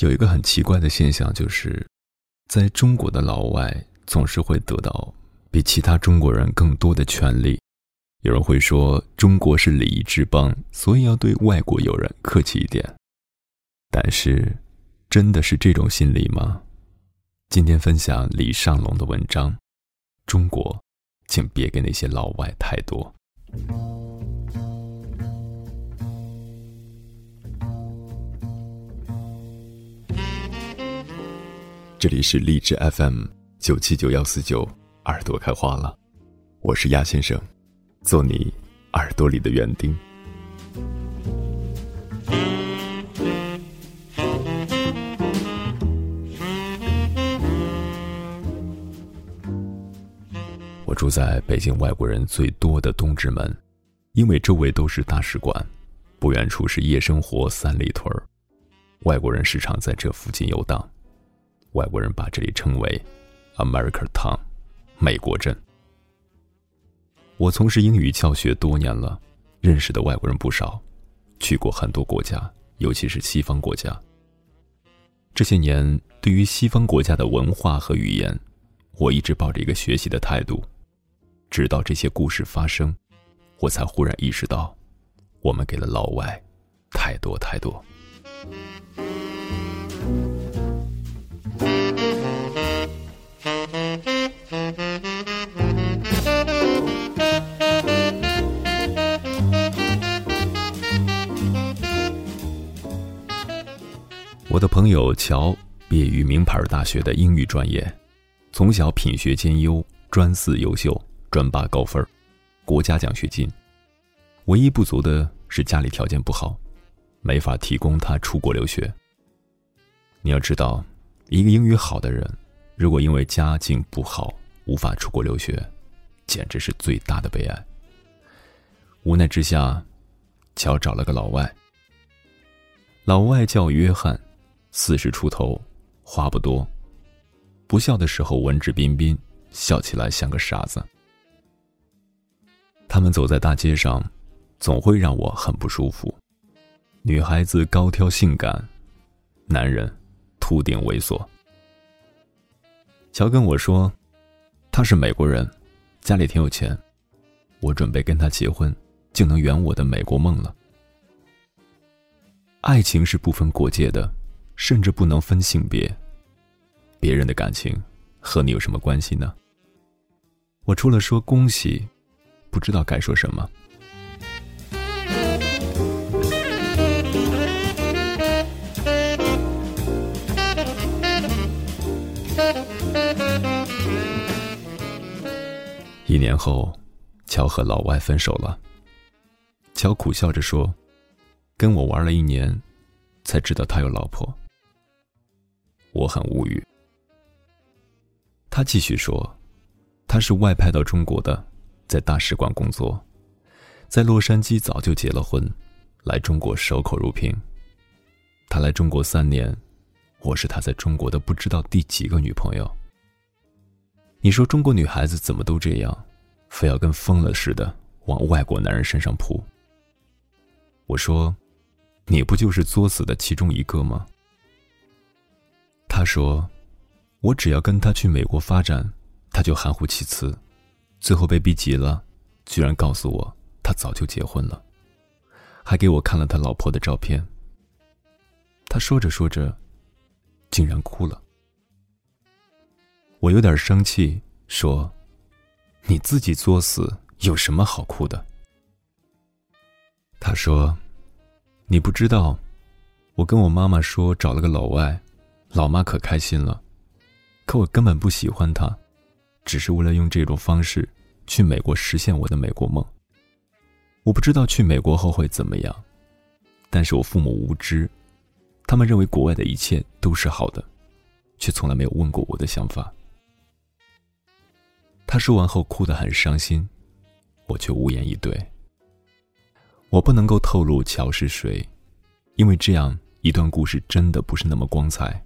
有一个很奇怪的现象，就是在中国的老外总是会得到比其他中国人更多的权利。有人会说，中国是礼仪之邦，所以要对外国友人客气一点。但是，真的是这种心理吗？今天分享李尚龙的文章，《中国，请别给那些老外太多》。这里是荔枝 FM 九七九幺四九，耳朵开花了，我是鸭先生，做你耳朵里的园丁。我住在北京外国人最多的东直门，因为周围都是大使馆，不远处是夜生活三里屯外国人时常在这附近游荡。外国人把这里称为 “America Town”，美国镇。我从事英语教学多年了，认识的外国人不少，去过很多国家，尤其是西方国家。这些年，对于西方国家的文化和语言，我一直抱着一个学习的态度。直到这些故事发生，我才忽然意识到，我们给了老外太多太多。我的朋友乔毕业于名牌大学的英语专业，从小品学兼优，专四优秀。专八高分国家奖学金。唯一不足的是家里条件不好，没法提供他出国留学。你要知道，一个英语好的人，如果因为家境不好无法出国留学，简直是最大的悲哀。无奈之下，乔找了个老外。老外叫约翰，四十出头，话不多，不笑的时候文质彬彬，笑起来像个傻子。他们走在大街上，总会让我很不舒服。女孩子高挑性感，男人秃顶猥琐。乔跟我说，他是美国人，家里挺有钱，我准备跟他结婚，就能圆我的美国梦了。爱情是不分国界的，甚至不能分性别。别人的感情和你有什么关系呢？我除了说恭喜。不知道该说什么。一年后，乔和老外分手了。乔苦笑着说：“跟我玩了一年，才知道他有老婆。”我很无语。他继续说：“他是外派到中国的。”在大使馆工作，在洛杉矶早就结了婚，来中国守口如瓶。他来中国三年，我是他在中国的不知道第几个女朋友。你说中国女孩子怎么都这样，非要跟疯了似的往外国男人身上扑？我说，你不就是作死的其中一个吗？他说，我只要跟他去美国发展，他就含糊其辞。最后被逼急了，居然告诉我他早就结婚了，还给我看了他老婆的照片。他说着说着，竟然哭了。我有点生气，说：“你自己作死，有什么好哭的？”他说：“你不知道，我跟我妈妈说找了个老外，老妈可开心了，可我根本不喜欢他。”只是为了用这种方式去美国实现我的美国梦。我不知道去美国后会怎么样，但是我父母无知，他们认为国外的一切都是好的，却从来没有问过我的想法。他说完后哭得很伤心，我却无言以对。我不能够透露乔是谁，因为这样一段故事真的不是那么光彩。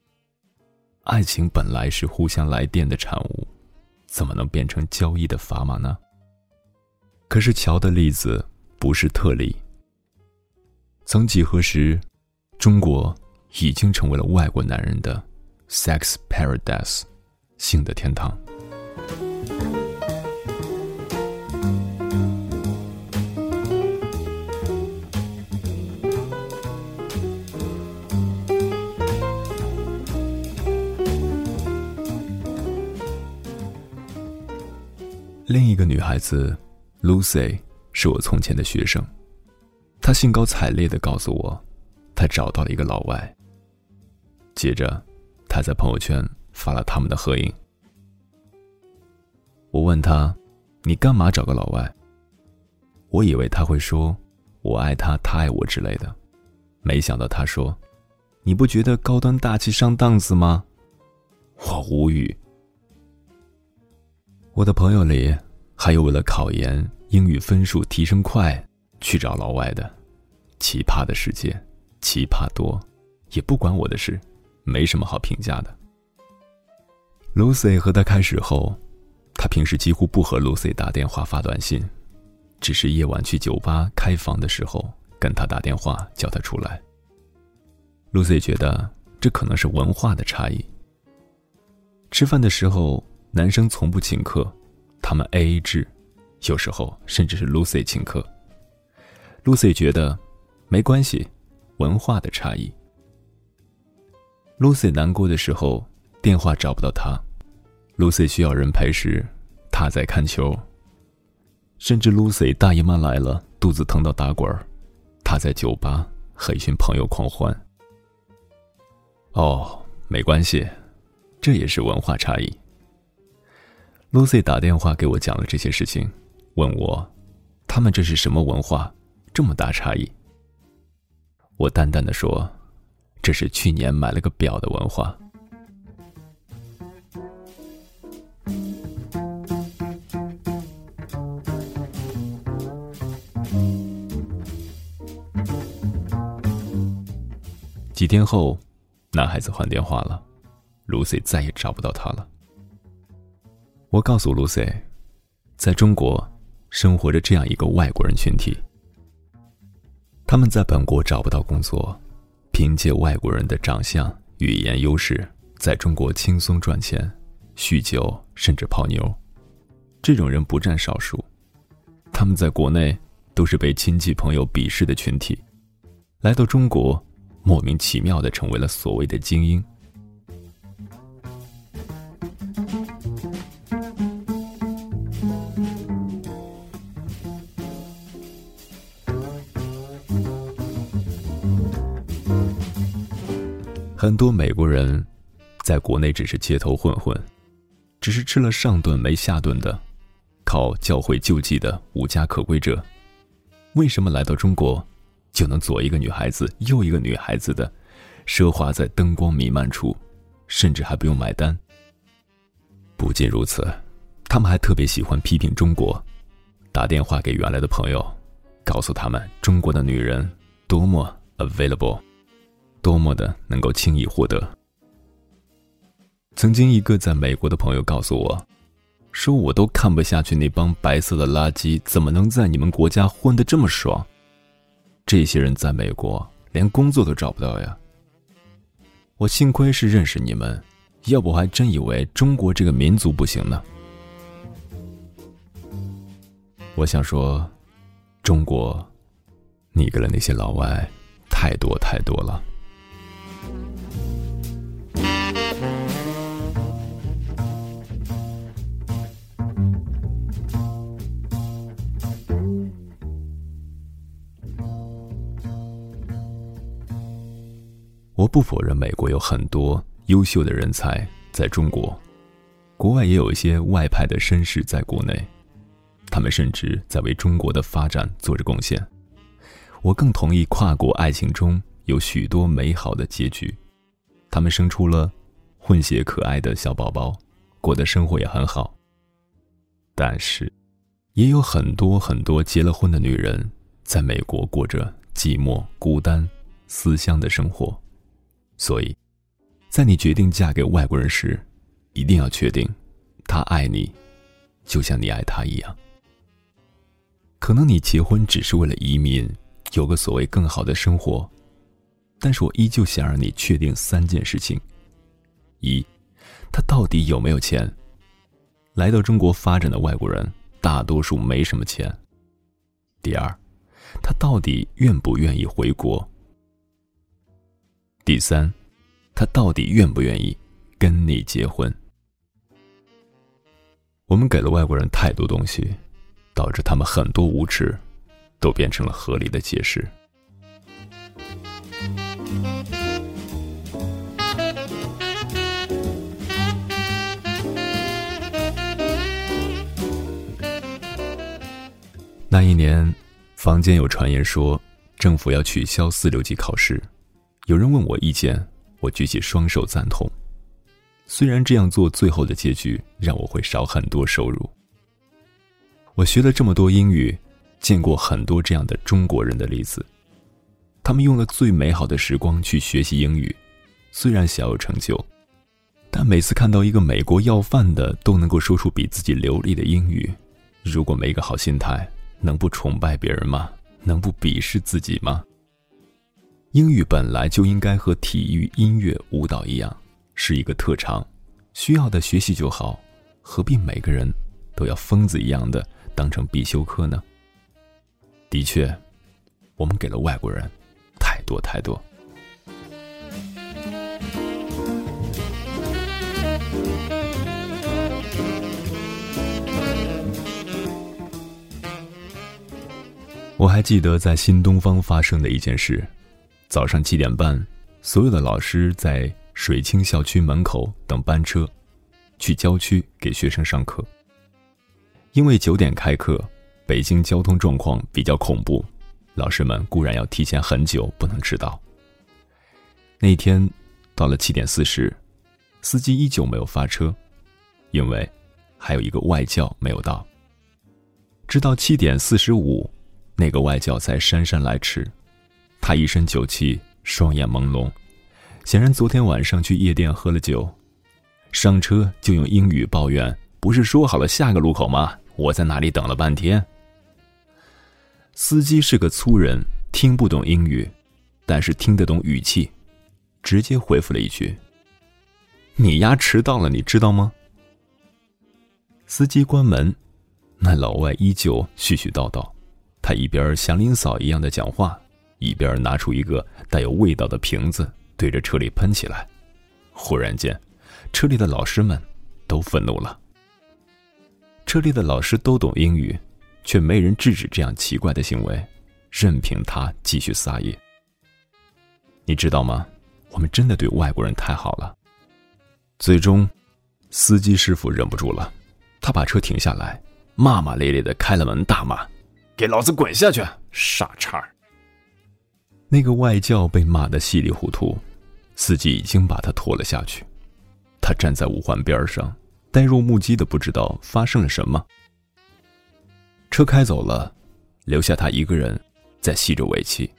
爱情本来是互相来电的产物。怎么能变成交易的砝码呢？可是乔的例子不是特例。曾几何时，中国已经成为了外国男人的 sex paradise，性的天堂。一个女孩子，Lucy，是我从前的学生。她兴高采烈的告诉我，她找到了一个老外。接着，她在朋友圈发了他们的合影。我问她：“你干嘛找个老外？”我以为他会说：“我爱他，他爱我之类的。”没想到他说：“你不觉得高端大气上档次吗？”我无语。我的朋友里，还有为了考研英语分数提升快去找老外的，奇葩的世界，奇葩多，也不管我的事，没什么好评价的。Lucy 和他开始后，他平时几乎不和 Lucy 打电话发短信，只是夜晚去酒吧开房的时候跟他打电话叫他出来。Lucy 觉得这可能是文化的差异。吃饭的时候。男生从不请客，他们 A A 制，有时候甚至是 Lucy 请客。Lucy 觉得没关系，文化的差异。Lucy 难过的时候，电话找不到他；Lucy 需要人陪时，他在看球；甚至 Lucy 大姨妈来了，肚子疼到打滚儿，他在酒吧和一群朋友狂欢。哦，没关系，这也是文化差异。Lucy 打电话给我讲了这些事情，问我：“他们这是什么文化？这么大差异？”我淡淡的说：“这是去年买了个表的文化。”几天后，男孩子换电话了，Lucy 再也找不到他了。我告诉 Lucy，在中国生活着这样一个外国人群体，他们在本国找不到工作，凭借外国人的长相、语言优势，在中国轻松赚钱、酗酒甚至泡妞。这种人不占少数，他们在国内都是被亲戚朋友鄙视的群体，来到中国，莫名其妙的成为了所谓的精英。很多美国人，在国内只是街头混混，只是吃了上顿没下顿的，靠教会救济的无家可归者，为什么来到中国，就能左一个女孩子右一个女孩子的，奢华在灯光弥漫处，甚至还不用买单？不仅如此，他们还特别喜欢批评中国，打电话给原来的朋友，告诉他们中国的女人多么 available。多么的能够轻易获得。曾经一个在美国的朋友告诉我，说我都看不下去那帮白色的垃圾怎么能在你们国家混得这么爽？这些人在美国连工作都找不到呀。我幸亏是认识你们，要不还真以为中国这个民族不行呢。我想说，中国，你给了那些老外太多太多了。我不否认美国有很多优秀的人才在中国，国外也有一些外派的绅士在国内，他们甚至在为中国的发展做着贡献。我更同意跨国爱情中有许多美好的结局，他们生出了混血可爱的小宝宝，过的生活也很好。但是，也有很多很多结了婚的女人在美国过着寂寞、孤单、思乡的生活。所以，在你决定嫁给外国人时，一定要确定，他爱你，就像你爱他一样。可能你结婚只是为了移民，有个所谓更好的生活，但是我依旧想让你确定三件事情：一，他到底有没有钱？来到中国发展的外国人，大多数没什么钱。第二，他到底愿不愿意回国？第三，他到底愿不愿意跟你结婚？我们给了外国人太多东西，导致他们很多无耻，都变成了合理的解释。那一年，坊间有传言说，政府要取消四六级考试。有人问我意见，我举起双手赞同。虽然这样做最后的结局让我会少很多收入。我学了这么多英语，见过很多这样的中国人的例子。他们用了最美好的时光去学习英语，虽然小有成就，但每次看到一个美国要饭的都能够说出比自己流利的英语，如果没个好心态。能不崇拜别人吗？能不鄙视自己吗？英语本来就应该和体育、音乐、舞蹈一样，是一个特长，需要的学习就好，何必每个人都要疯子一样的当成必修课呢？的确，我们给了外国人太多太多。我还记得在新东方发生的一件事：早上七点半，所有的老师在水清校区门口等班车，去郊区给学生上课。因为九点开课，北京交通状况比较恐怖，老师们固然要提前很久，不能迟到。那天到了七点四十，司机依旧没有发车，因为还有一个外教没有到。直到七点四十五。那个外教才姗姗来迟，他一身酒气，双眼朦胧，显然昨天晚上去夜店喝了酒，上车就用英语抱怨：“不是说好了下个路口吗？我在那里等了半天。”司机是个粗人，听不懂英语，但是听得懂语气，直接回复了一句：“你丫迟到了，你知道吗？”司机关门，那老外依旧絮絮叨叨。他一边祥林嫂一样的讲话，一边拿出一个带有味道的瓶子，对着车里喷起来。忽然间，车里的老师们都愤怒了。车里的老师都懂英语，却没人制止这样奇怪的行为，任凭他继续撒野。你知道吗？我们真的对外国人太好了。最终，司机师傅忍不住了，他把车停下来，骂骂咧咧的开了门，大骂。给老子滚下去，傻叉！那个外教被骂得稀里糊涂，司机已经把他拖了下去。他站在五环边上，呆若木鸡的不知道发生了什么。车开走了，留下他一个人在吸着尾气。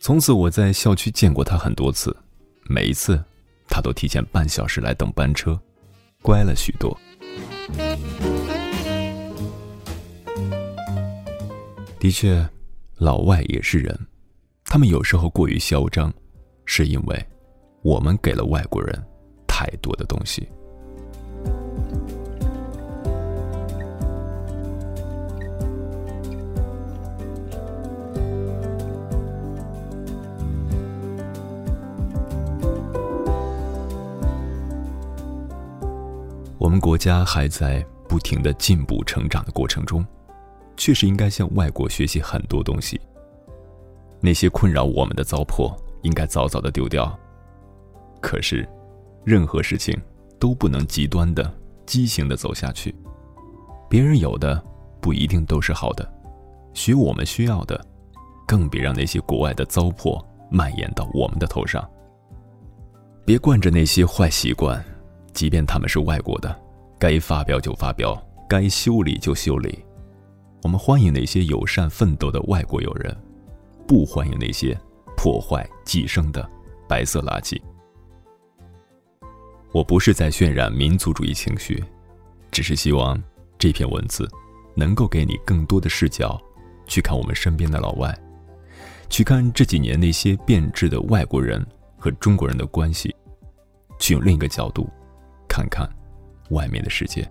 从此我在校区见过他很多次，每一次他都提前半小时来等班车，乖了许多。的确，老外也是人，他们有时候过于嚣张，是因为我们给了外国人太多的东西。我们国家还在不停的进步成长的过程中。确实应该向外国学习很多东西。那些困扰我们的糟粕，应该早早的丢掉。可是，任何事情都不能极端的、畸形的走下去。别人有的不一定都是好的，学我们需要的，更别让那些国外的糟粕蔓延到我们的头上。别惯着那些坏习惯，即便他们是外国的，该发飙就发飙，该修理就修理。我们欢迎那些友善奋斗的外国友人，不欢迎那些破坏寄生的白色垃圾。我不是在渲染民族主义情绪，只是希望这篇文字能够给你更多的视角，去看我们身边的老外，去看这几年那些变质的外国人和中国人的关系，去用另一个角度看看外面的世界。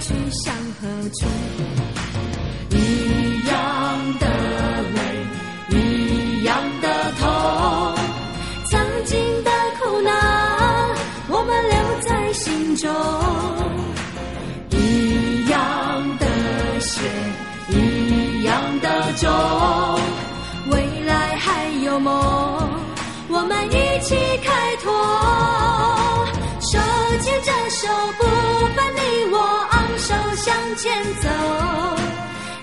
去向何处，一样的泪，一样的痛。曾经的苦难，我们留在心中。一样的血，一样的种，未来还有梦，我们一起开拓，手牵着手不，向前走，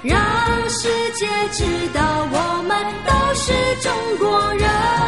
让世界知道我们都是中国人。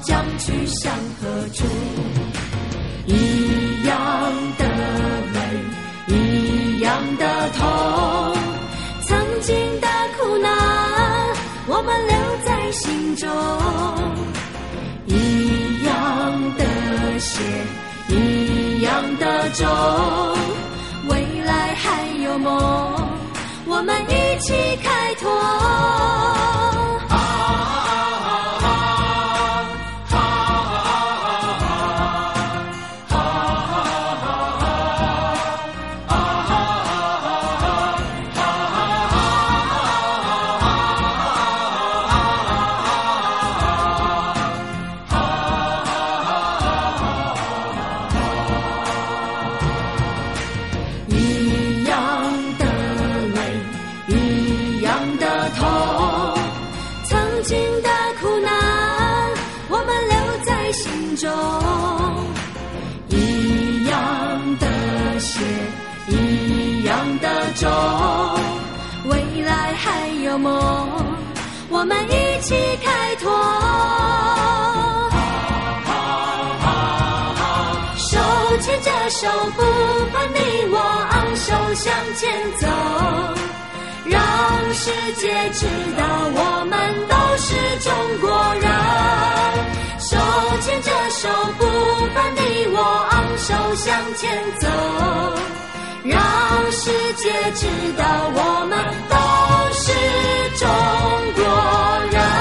将去向何处，一样的泪，一样的痛，曾经的苦难，我们留在心中，一样的血，一样的种，未来还有梦。我们一起开拓。梦，我们一起开拓。手牵着手，不分你我，昂首向前走，让世界知道我们都是中国人。手牵着手，不分你我，昂首向前走。让世界知道我们都。中国人。